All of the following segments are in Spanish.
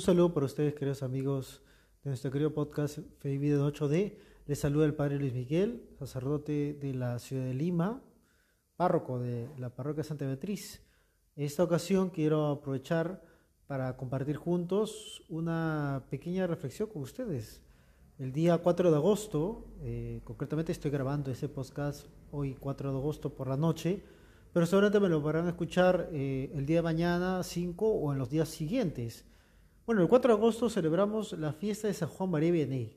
Un saludo para ustedes, queridos amigos de nuestro querido podcast Fe y Vida en 8D. Les saluda el Padre Luis Miguel, sacerdote de la ciudad de Lima, párroco de la parroquia Santa Beatriz. En esta ocasión quiero aprovechar para compartir juntos una pequeña reflexión con ustedes. El día 4 de agosto, eh, concretamente estoy grabando ese podcast hoy 4 de agosto por la noche, pero seguramente me lo podrán escuchar eh, el día de mañana 5 o en los días siguientes. Bueno, el 4 de agosto celebramos la fiesta de San Juan María Vianney,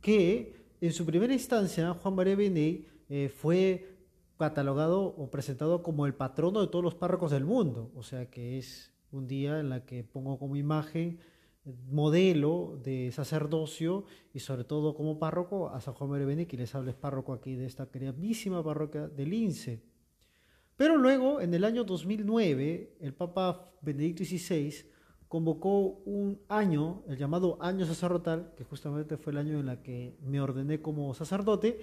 que en su primera instancia Juan María Vianney eh, fue catalogado o presentado como el patrono de todos los párrocos del mundo, o sea que es un día en la que pongo como imagen modelo de sacerdocio y sobre todo como párroco a San Juan María Vianney, que les habla es párroco aquí de esta queridísima parroquia de Lince. Pero luego, en el año 2009, el Papa Benedicto XVI convocó un año, el llamado año sacerdotal, que justamente fue el año en el que me ordené como sacerdote,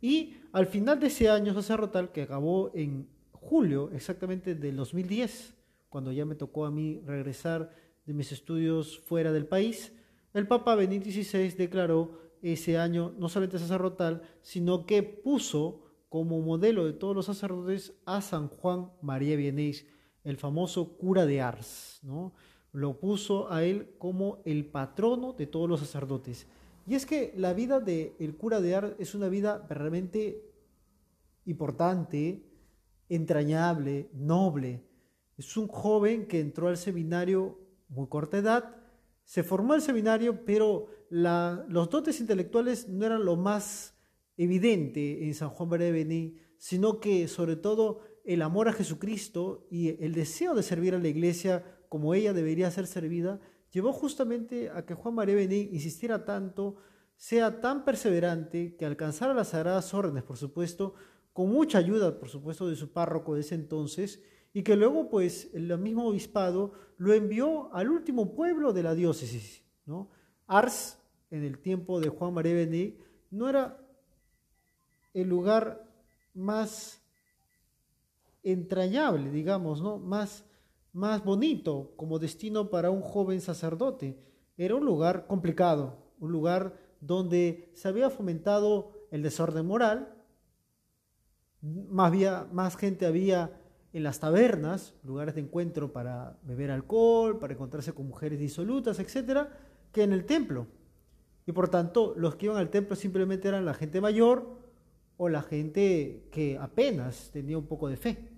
y al final de ese año sacerdotal, que acabó en julio exactamente del 2010, cuando ya me tocó a mí regresar de mis estudios fuera del país, el Papa Benedicto XVI declaró ese año no solamente sacerdotal, sino que puso como modelo de todos los sacerdotes a San Juan María Vianney, el famoso cura de Ars, ¿no? Lo puso a él como el patrono de todos los sacerdotes. Y es que la vida del cura de Ars es una vida realmente importante, entrañable, noble. Es un joven que entró al seminario muy corta edad, se formó el seminario, pero los dotes intelectuales no eran lo más evidente en San Juan María de sino que sobre todo el amor a Jesucristo y el deseo de servir a la iglesia como ella debería ser servida, llevó justamente a que Juan María Bení insistiera tanto, sea tan perseverante, que alcanzara las sagradas órdenes, por supuesto, con mucha ayuda, por supuesto, de su párroco de ese entonces, y que luego pues el mismo obispado lo envió al último pueblo de la diócesis. ¿no? Ars, en el tiempo de Juan María Bené, no era el lugar más entrañable, digamos, ¿no? más, más bonito como destino para un joven sacerdote. Era un lugar complicado, un lugar donde se había fomentado el desorden moral, más, había, más gente había en las tabernas, lugares de encuentro para beber alcohol, para encontrarse con mujeres disolutas, etcétera, que en el templo. Y por tanto, los que iban al templo simplemente eran la gente mayor o la gente que apenas tenía un poco de fe.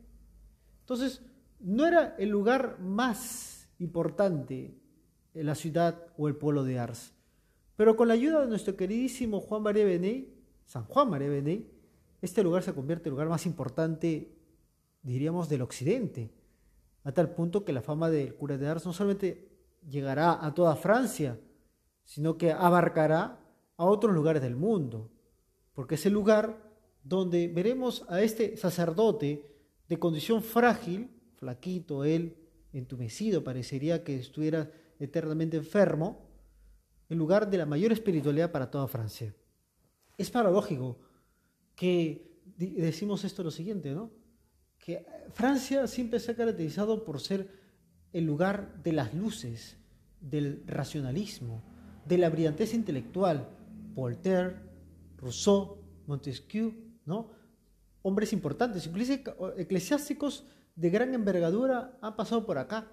Entonces, no era el lugar más importante en la ciudad o el pueblo de Ars. Pero con la ayuda de nuestro queridísimo Juan María San Juan María este lugar se convierte en el lugar más importante diríamos, del occidente, a tal punto que la fama del cura de Ars no solamente llegará a toda Francia, sino que abarcará a otros lugares del mundo, porque es el lugar donde veremos a este sacerdote de condición frágil, flaquito, él entumecido, parecería que estuviera eternamente enfermo, el lugar de la mayor espiritualidad para toda Francia. Es paradójico que decimos esto lo siguiente, ¿no? que Francia siempre se ha caracterizado por ser el lugar de las luces, del racionalismo, de la brillantez intelectual. Voltaire, Rousseau, Montesquieu, ¿no? hombres importantes, eclesiásticos de gran envergadura han pasado por acá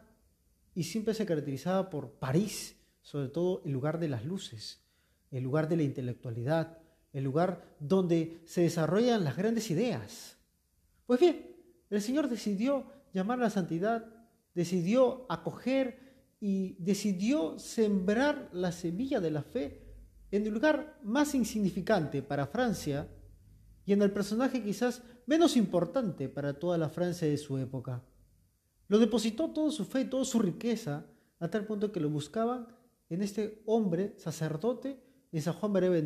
y siempre se caracterizaba por París, sobre todo el lugar de las luces, el lugar de la intelectualidad, el lugar donde se desarrollan las grandes ideas. Pues bien, el Señor decidió llamar a la santidad, decidió acoger y decidió sembrar la semilla de la fe en el lugar más insignificante para Francia y en el personaje quizás menos importante para toda la Francia de su época. Lo depositó toda su fe, toda su riqueza, a tal punto que lo buscaban en este hombre sacerdote, en San Juan María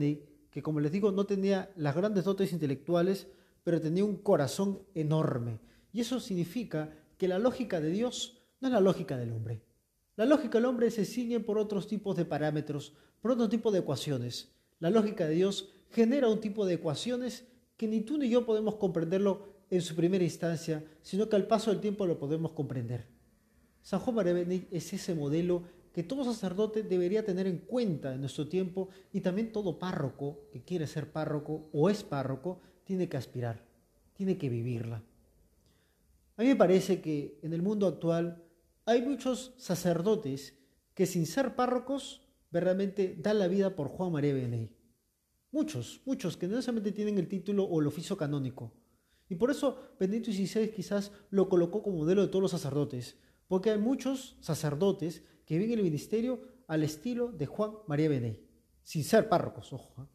que como les digo no tenía las grandes dotes intelectuales, pero tenía un corazón enorme. Y eso significa que la lógica de Dios no es la lógica del hombre. La lógica del hombre se ciñe por otros tipos de parámetros, por otro tipo de ecuaciones. La lógica de Dios genera un tipo de ecuaciones que ni tú ni yo podemos comprenderlo en su primera instancia, sino que al paso del tiempo lo podemos comprender. San Juan María es ese modelo que todo sacerdote debería tener en cuenta en nuestro tiempo y también todo párroco que quiere ser párroco o es párroco tiene que aspirar, tiene que vivirla. A mí me parece que en el mundo actual hay muchos sacerdotes que sin ser párrocos verdaderamente dan la vida por Juan María Beney. Muchos, muchos que no necesariamente tienen el título o el oficio canónico. Y por eso Benedicto XVI quizás lo colocó como modelo de todos los sacerdotes, porque hay muchos sacerdotes que viven el ministerio al estilo de Juan María Beney, sin ser párrocos, ojo. ¿eh?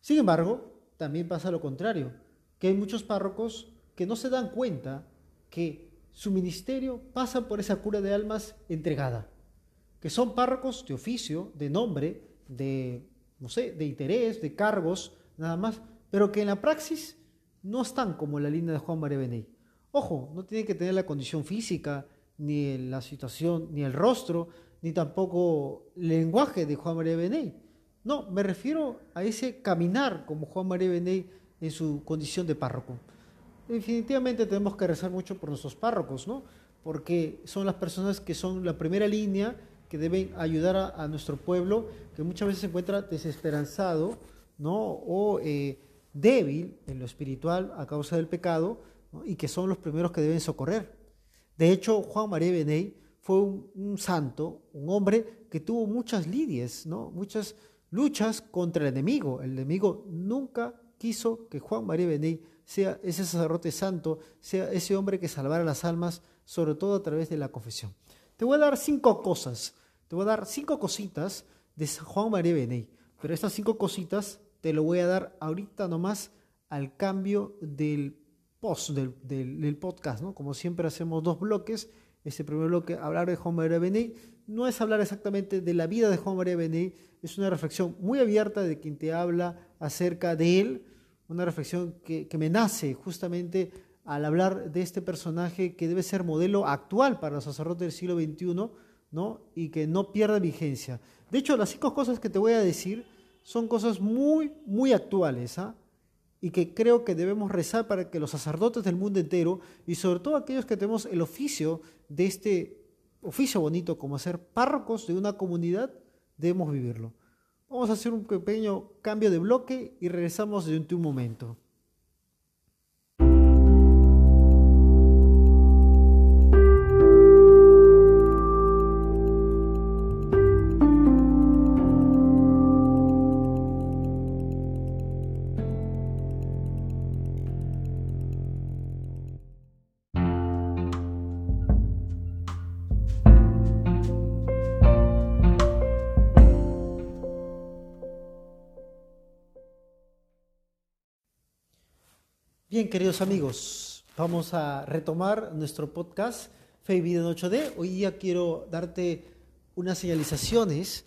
Sin embargo, también pasa lo contrario, que hay muchos párrocos que no se dan cuenta que su ministerio pasa por esa cura de almas entregada, que son párrocos de oficio, de nombre, de, no sé, de interés, de cargos, nada más, pero que en la praxis no están como la línea de Juan María Beney. Ojo, no tienen que tener la condición física, ni la situación, ni el rostro, ni tampoco el lenguaje de Juan María Beney. No, me refiero a ese caminar como Juan María Beney en su condición de párroco. Definitivamente tenemos que rezar mucho por nuestros párrocos, ¿no? Porque son las personas que son la primera línea que deben ayudar a, nuestro pueblo, que muchas veces se encuentra desesperanzado, ¿no? O eh, débil en lo espiritual a causa del pecado, y que son los primeros que deben socorrer. De hecho, Juan María Beney fue un, santo, un hombre que tuvo muchas lidias, ¿no? muchas luchas contra el enemigo. El enemigo nunca quiso que Juan María Beney sea ese sacerdote santo, sea ese hombre que salvara las almas, sobre todo a través de la confesión. Te voy a dar cinco cosas, te voy a dar cinco cositas de Juan María Beney, pero estas cinco cositas te lo voy a dar ahorita nomás al cambio del post del, podcast, ¿no? Como siempre hacemos dos bloques. Este primer bloque, hablar de Juan María Beney, no es hablar exactamente de la vida de Juan María Beney, es una reflexión muy abierta de quien te habla acerca de él, una reflexión que, que me nace justamente al hablar de este personaje que debe ser modelo actual para los sacerdotes del siglo XXI, Y que no pierda vigencia. De hecho, las cinco cosas que te voy a decir son cosas muy, muy actuales, ¿ah? y que creo que debemos rezar para que los sacerdotes del mundo entero y sobre todo aquellos que tenemos el oficio de este oficio bonito como ser párrocos de una comunidad, debemos vivirlo. Vamos a hacer un pequeño cambio de bloque y regresamos de un momento. Queridos amigos, vamos a retomar nuestro podcast Fe y Vida en 8D. Hoy día quiero darte unas señalizaciones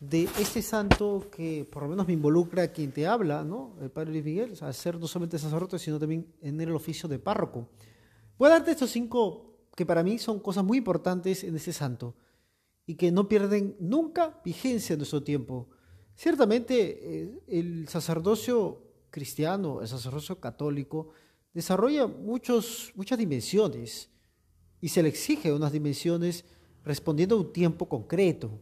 de este santo que por lo menos me involucra a quien te habla, ¿no? El Padre Luis Miguel, a ser no solamente sacerdote, sino también en el oficio de párroco. Voy a darte estos cinco que para mí son cosas muy importantes en ese santo y que no pierden nunca vigencia en nuestro tiempo. Ciertamente eh, el sacerdocio cristiano, el sacerdocio católico, desarrolla muchos, muchas dimensiones y se le exige unas dimensiones respondiendo a un tiempo concreto.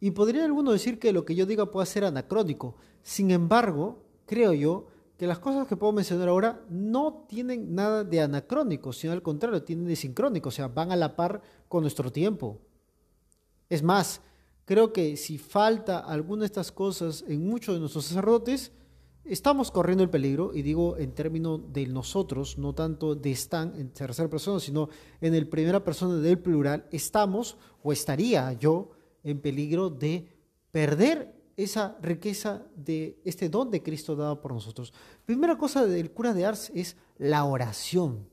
Y podría alguno decir que lo que yo diga puede ser anacrónico. Sin embargo, creo yo que las cosas que puedo mencionar ahora no tienen nada de anacrónico, sino al contrario, tienen de sincrónico, o sea, van a la par con nuestro tiempo. Es más, creo que si falta alguna de estas cosas en muchos de nuestros sacerdotes, Estamos corriendo el peligro, y digo en términos de nosotros, no tanto de están en tercera persona, sino en el primera persona del plural, estamos o estaría yo en peligro de perder esa riqueza de este don de Cristo dado por nosotros. Primera cosa del cura de Ars es la oración.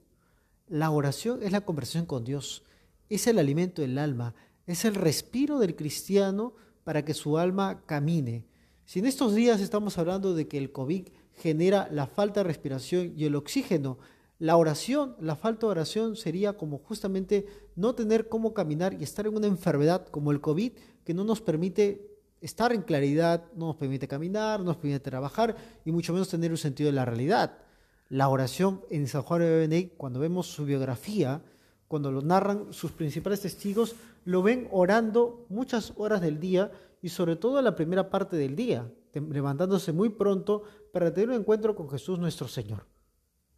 La oración es la conversación con Dios, es el alimento del alma, es el respiro del cristiano para que su alma camine. Si en estos días estamos hablando de que el COVID genera la falta de respiración y el oxígeno, la oración, la falta de oración sería como justamente no tener cómo caminar y estar en una enfermedad como el COVID que no nos permite estar en claridad, no nos permite caminar, no nos permite trabajar y mucho menos tener un sentido de la realidad. La oración en San Juan de Benedict, cuando vemos su biografía, cuando lo narran sus principales testigos, lo ven orando muchas horas del día y sobre todo la primera parte del día, levantándose muy pronto para tener un encuentro con Jesús nuestro Señor.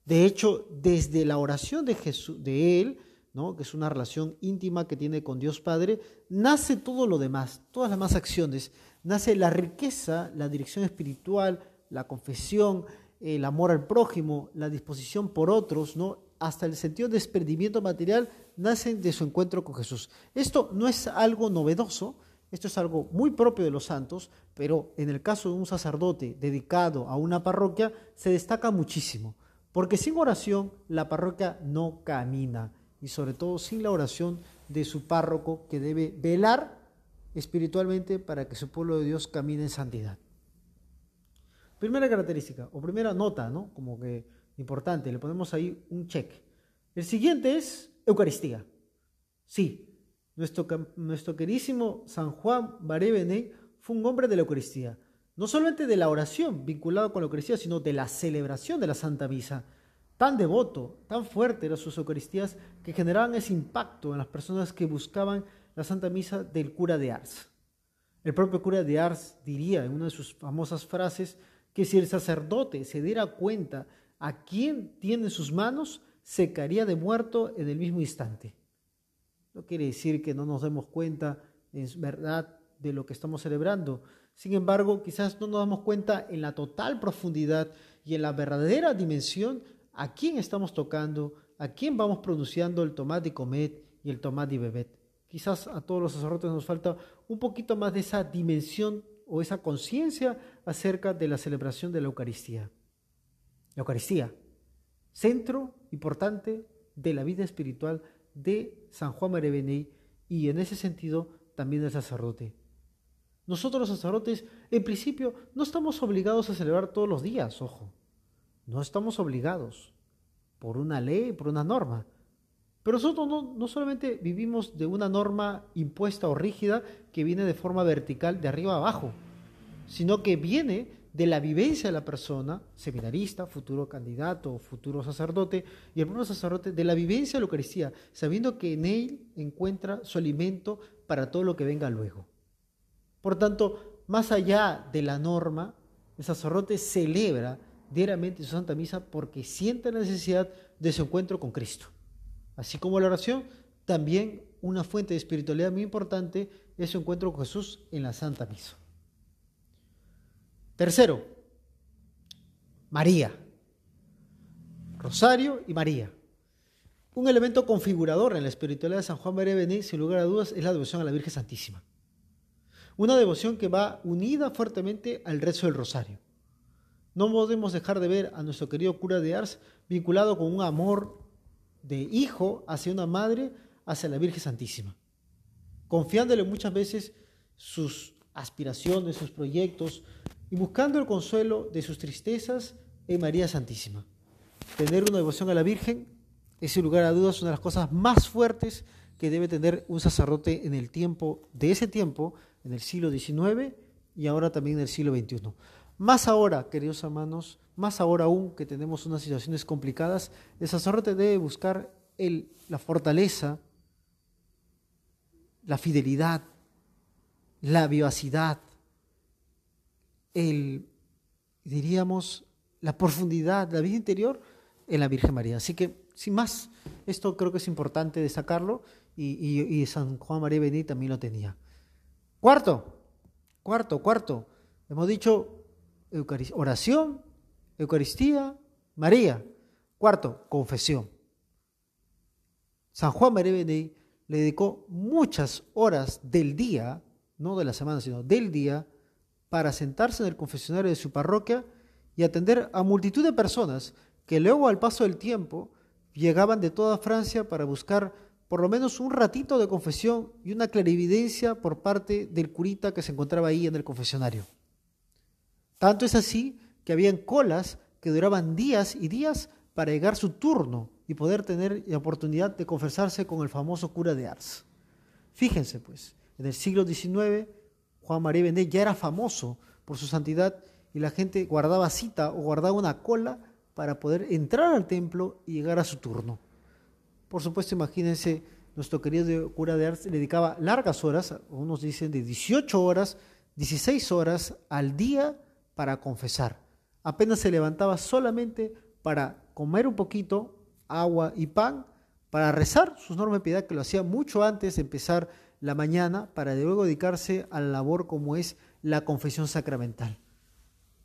De hecho, desde la oración de Jesús, de él, ¿no? que es una relación íntima que tiene con Dios Padre, nace todo lo demás, todas las demás acciones. Nace la riqueza, la dirección espiritual, la confesión, el amor al prójimo, la disposición por otros, ¿no? Hasta el sentido de desprendimiento material, nacen de su encuentro con Jesús. Esto no es algo novedoso, esto es algo muy propio de los santos, pero en el caso de un sacerdote dedicado a una parroquia se destaca muchísimo, porque sin oración la parroquia no camina, y sobre todo sin la oración de su párroco que debe velar espiritualmente para que su pueblo de Dios camine en santidad. Primera característica, o primera nota, ¿no? Como que importante, le ponemos ahí un check. El siguiente es Eucaristía. Sí, nuestro, nuestro querísimo San Juan Baré fue un hombre de la Eucaristía. No solamente de la oración vinculado con la Eucaristía, sino de la celebración de la Santa Misa. Tan devoto, tan fuerte eran sus Eucaristías que generaban ese impacto en las personas que buscaban la Santa Misa del cura de Ars. El propio cura de Ars diría en una de sus famosas frases que si el sacerdote se diera cuenta a quién tiene sus manos, se caería de muerto en el mismo instante. No quiere decir que no nos demos cuenta, es verdad, de lo que estamos celebrando. Sin embargo, quizás no nos damos cuenta en la total profundidad y en la verdadera dimensión a quién estamos tocando, a quién vamos pronunciando el tomate y comet y el tomate y bebet. Quizás a todos los sacerdotes nos falta un poquito más de esa dimensión o esa conciencia acerca de la celebración de la Eucaristía. La Eucaristía, centro importante de la vida espiritual de San Juan María y en ese sentido también del sacerdote. Nosotros los sacerdotes, en principio, no estamos obligados a celebrar todos los días, ojo. No estamos obligados por una ley, por una norma. Pero nosotros no, no, solamente vivimos de una norma impuesta o rígida que viene de forma vertical de arriba a abajo, sino que viene de la vivencia de la persona, seminarista, futuro candidato, futuro sacerdote, y el propio sacerdote, de la vivencia de la Eucaristía, sabiendo que en él encuentra su alimento para todo lo que venga luego. Por tanto, más allá de la norma, el sacerdote celebra diariamente su Santa Misa porque siente la necesidad de su encuentro con Cristo. Así como la oración, también una fuente de espiritualidad muy importante es su encuentro con Jesús en la Santa Misa. Tercero, María. Rosario y María. Un elemento configurador en la espiritualidad de San Juan María sin lugar a dudas, es la devoción a la Virgen Santísima. Una devoción que va unida fuertemente al rezo del Rosario. No podemos dejar de ver a nuestro querido cura de Ars vinculado con un amor de hijo hacia una madre, hacia la Virgen Santísima, confiándole muchas veces sus aspiraciones, sus proyectos, y buscando el consuelo de sus tristezas en María Santísima. Tener una devoción a la Virgen es sin lugar a dudas una de las cosas más fuertes que debe tener un sacerdote en el tiempo de ese tiempo, en el siglo XIX y ahora también en el siglo XXI. Más ahora, queridos hermanos, más ahora aún que tenemos unas situaciones complicadas, el sacerdote debe buscar la fortaleza, la fidelidad, la vivacidad, el, diríamos, la profundidad, la vida interior en la Virgen María. Así que, sin más, esto creo que es importante destacarlo y, San Juan María Bení también lo tenía. Cuarto, cuarto, cuarto, hemos dicho oración, Eucaristía, María. Cuarto, confesión. San Juan María Bení le dedicó muchas horas del día, no de la semana, sino del día, para sentarse en el confesionario de su parroquia y atender a multitud de personas que luego al paso del tiempo llegaban de toda Francia para buscar por lo menos un ratito de confesión y una clarividencia por parte del curita que se encontraba ahí en el confesionario. Tanto es así que habían colas que duraban días y días para llegar su turno y poder tener la oportunidad de confesarse con el famoso cura de Ars. Fíjense pues, en el siglo XIX Juan María Benet ya era famoso por su santidad y la gente guardaba cita o guardaba una cola para poder entrar al templo y llegar a su turno. Por supuesto, imagínense, nuestro querido cura de Ars dedicaba largas horas, unos dicen de 18 horas, 16 horas al día para confesar. Apenas se levantaba solamente para comer un poquito, agua y pan, para rezar sus normas de piedad, que lo hacía mucho antes de empezar la mañana, para luego dedicarse a la labor como es la confesión sacramental.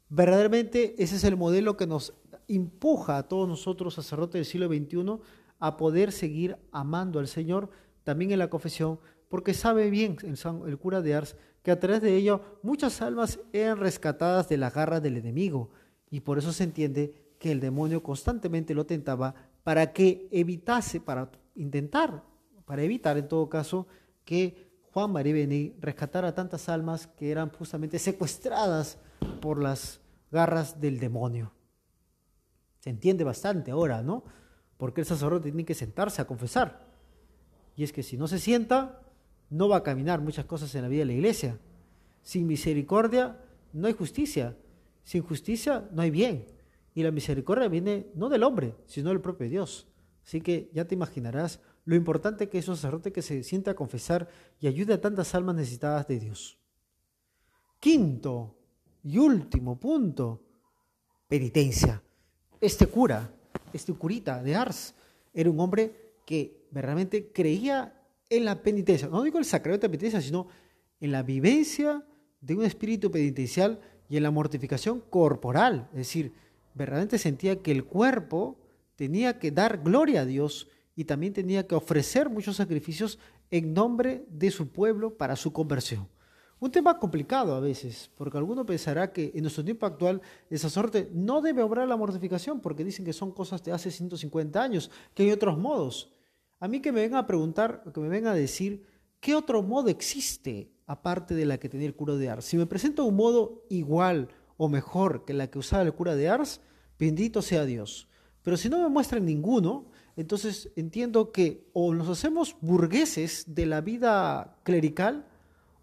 Verdaderamente ese es el modelo que nos empuja a todos nosotros, sacerdotes del siglo XXI, a poder seguir amando al Señor también en la confesión, porque sabe bien el, cura de Ars que a través de ello muchas almas eran rescatadas de la garra del enemigo, y por eso se entiende que el demonio constantemente lo tentaba para que evitase, para intentar, para evitar en todo caso, que Juan María Bení rescatara tantas almas que eran justamente secuestradas por las garras del demonio. Se entiende bastante ahora, ¿no? Porque el sacerdote tiene que sentarse a confesar. Y es que si no se sienta, no va a caminar muchas cosas en la vida de la iglesia. Sin misericordia no hay justicia. Sin justicia no hay bien. Y la misericordia viene no del hombre, sino del propio Dios. Así que ya te imaginarás lo importante que es un sacerdote que se sienta a confesar y ayude a tantas almas necesitadas de Dios. Quinto y último punto, penitencia. Este cura, este curita de Ars, era un hombre que verdaderamente creía en la penitencia. No digo el sacramento de penitencia, sino en la vivencia de un espíritu penitencial y en la mortificación corporal. Es decir, verdaderamente sentía que el cuerpo tenía que dar gloria a Dios y también tenía que ofrecer muchos sacrificios en nombre de su pueblo para su conversión. Un tema complicado a veces, porque alguno pensará que en nuestro tiempo actual el sacerdote no debe obrar la mortificación porque dicen que son cosas de hace 150 años, que hay otros modos. A mí que me vengan a preguntar, que me vengan a decir, ¿qué otro modo existe aparte de la que tenía el cura de Ars? Si me presenta un modo igual o mejor que la que usaba el cura de Ars, bendito sea Dios. Pero si no me muestran ninguno, entonces entiendo que o nos hacemos burgueses de la vida clerical,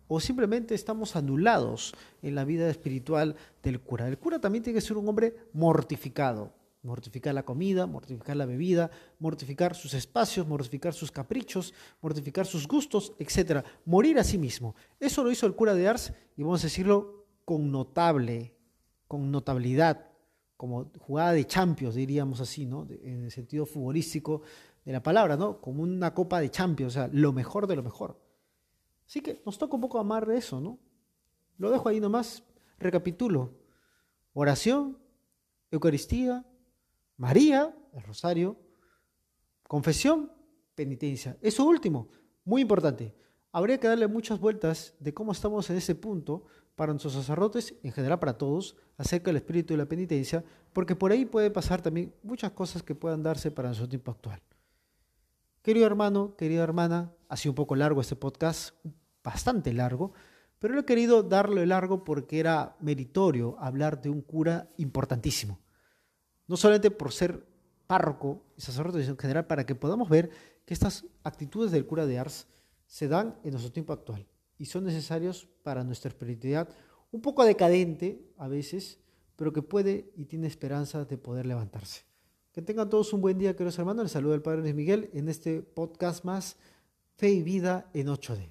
o simplemente estamos anulados en la vida espiritual del cura. El cura también tiene que ser un hombre mortificado, mortificar la comida, mortificar la bebida, mortificar sus espacios, mortificar sus caprichos, mortificar sus gustos, etc. Morir a sí mismo. Eso lo hizo el cura de Ars y vamos a decirlo con notable, con notabilidad, como jugada de champions, diríamos así, ¿no? en el sentido futbolístico de la palabra, ¿no? Como una copa de champions, o sea, lo mejor de lo mejor. Así que nos toca un poco amar de eso, ¿no? Lo dejo ahí nomás, recapitulo. Oración, Eucaristía, María, el rosario, confesión, penitencia. Eso último, muy importante. Habría que darle muchas vueltas de cómo estamos en ese punto para nuestros sacerdotes, en general para todos, acerca del espíritu de la penitencia, porque por ahí puede pasar también muchas cosas que puedan darse para nuestro tiempo actual. Querido hermano, querida hermana, ha sido un poco largo este podcast, bastante largo, pero he querido darle largo porque era meritorio hablar de un cura importantísimo. No solamente por ser párroco y sacerdote en general, para que podamos ver que estas actitudes del cura de Ars se dan en nuestro tiempo actual y son necesarios para nuestra espiritualidad, un poco decadente a veces, pero que puede y tiene esperanza de poder levantarse. Que tengan todos un buen día, queridos hermanos. Les saluda el Padre Luis Miguel en este podcast más Fe y Vida en 8D.